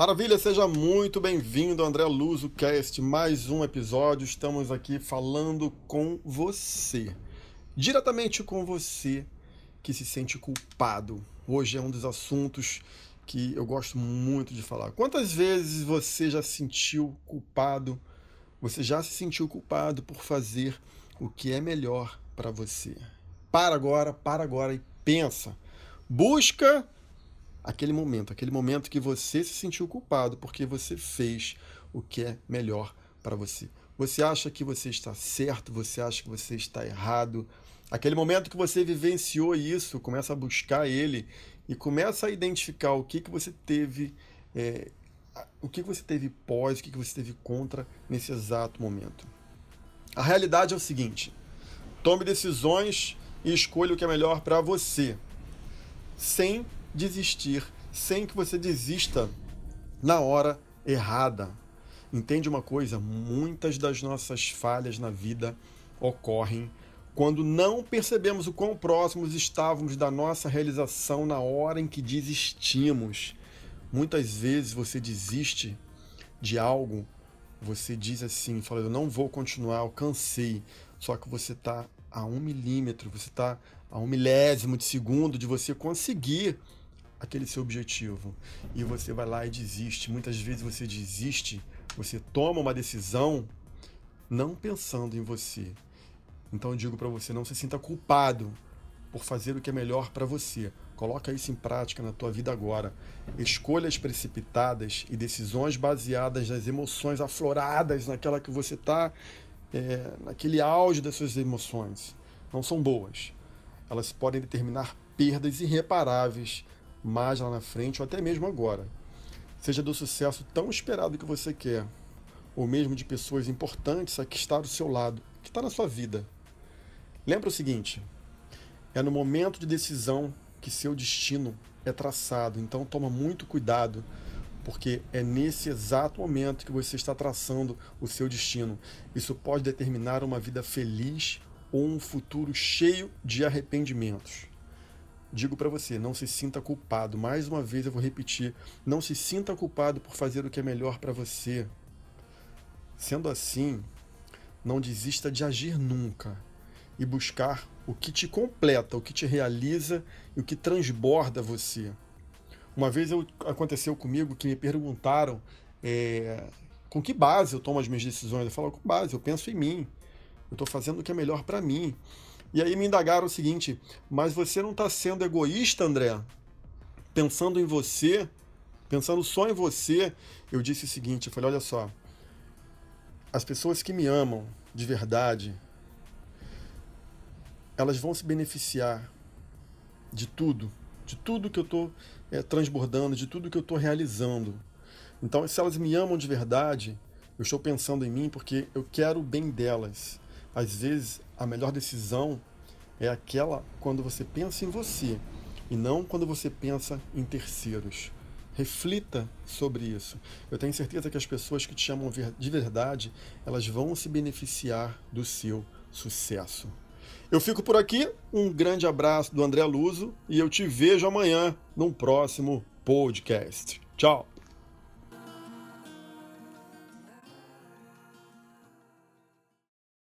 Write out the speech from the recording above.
Maravilha, seja muito bem-vindo, André Luzo Cast, mais um episódio. Estamos aqui falando com você, diretamente com você que se sente culpado. Hoje é um dos assuntos que eu gosto muito de falar. Quantas vezes você já se sentiu culpado? Você já se sentiu culpado por fazer o que é melhor para você? Para agora, para agora e pensa. Busca aquele momento, aquele momento que você se sentiu culpado porque você fez o que é melhor para você. Você acha que você está certo, você acha que você está errado. Aquele momento que você vivenciou isso, começa a buscar ele e começa a identificar o que, que você teve, é, o que, que você teve pós, o que, que você teve contra nesse exato momento. A realidade é o seguinte: tome decisões e escolha o que é melhor para você, sem desistir sem que você desista na hora errada. Entende uma coisa? Muitas das nossas falhas na vida ocorrem quando não percebemos o quão próximos estávamos da nossa realização na hora em que desistimos. Muitas vezes você desiste de algo, você diz assim, fala, eu não vou continuar, eu cansei. Só que você está a um milímetro, você está a um milésimo de segundo de você conseguir aquele seu objetivo e você vai lá e desiste. Muitas vezes você desiste, você toma uma decisão não pensando em você. Então eu digo para você, não se sinta culpado por fazer o que é melhor para você. Coloca isso em prática na tua vida agora. Escolhas precipitadas e decisões baseadas nas emoções afloradas naquela que você está, é, naquele auge das suas emoções, não são boas. Elas podem determinar perdas irreparáveis mais lá na frente ou até mesmo agora. Seja do sucesso tão esperado que você quer, ou mesmo de pessoas importantes a que está do seu lado, que está na sua vida. Lembra o seguinte: é no momento de decisão que seu destino é traçado, então toma muito cuidado, porque é nesse exato momento que você está traçando o seu destino. Isso pode determinar uma vida feliz ou um futuro cheio de arrependimentos digo para você, não se sinta culpado. Mais uma vez eu vou repetir, não se sinta culpado por fazer o que é melhor para você. Sendo assim, não desista de agir nunca e buscar o que te completa, o que te realiza e o que transborda você. Uma vez eu, aconteceu comigo que me perguntaram é, com que base eu tomo as minhas decisões. Eu falo com base, eu penso em mim. Eu estou fazendo o que é melhor para mim. E aí me indagaram o seguinte: mas você não está sendo egoísta, André? Pensando em você, pensando só em você. Eu disse o seguinte: eu falei, olha só, as pessoas que me amam de verdade, elas vão se beneficiar de tudo, de tudo que eu estou é, transbordando, de tudo que eu estou realizando. Então, se elas me amam de verdade, eu estou pensando em mim porque eu quero o bem delas. Às vezes, a melhor decisão é aquela quando você pensa em você e não quando você pensa em terceiros. Reflita sobre isso. Eu tenho certeza que as pessoas que te chamam de verdade, elas vão se beneficiar do seu sucesso. Eu fico por aqui, um grande abraço do André Luso e eu te vejo amanhã num próximo podcast. Tchau!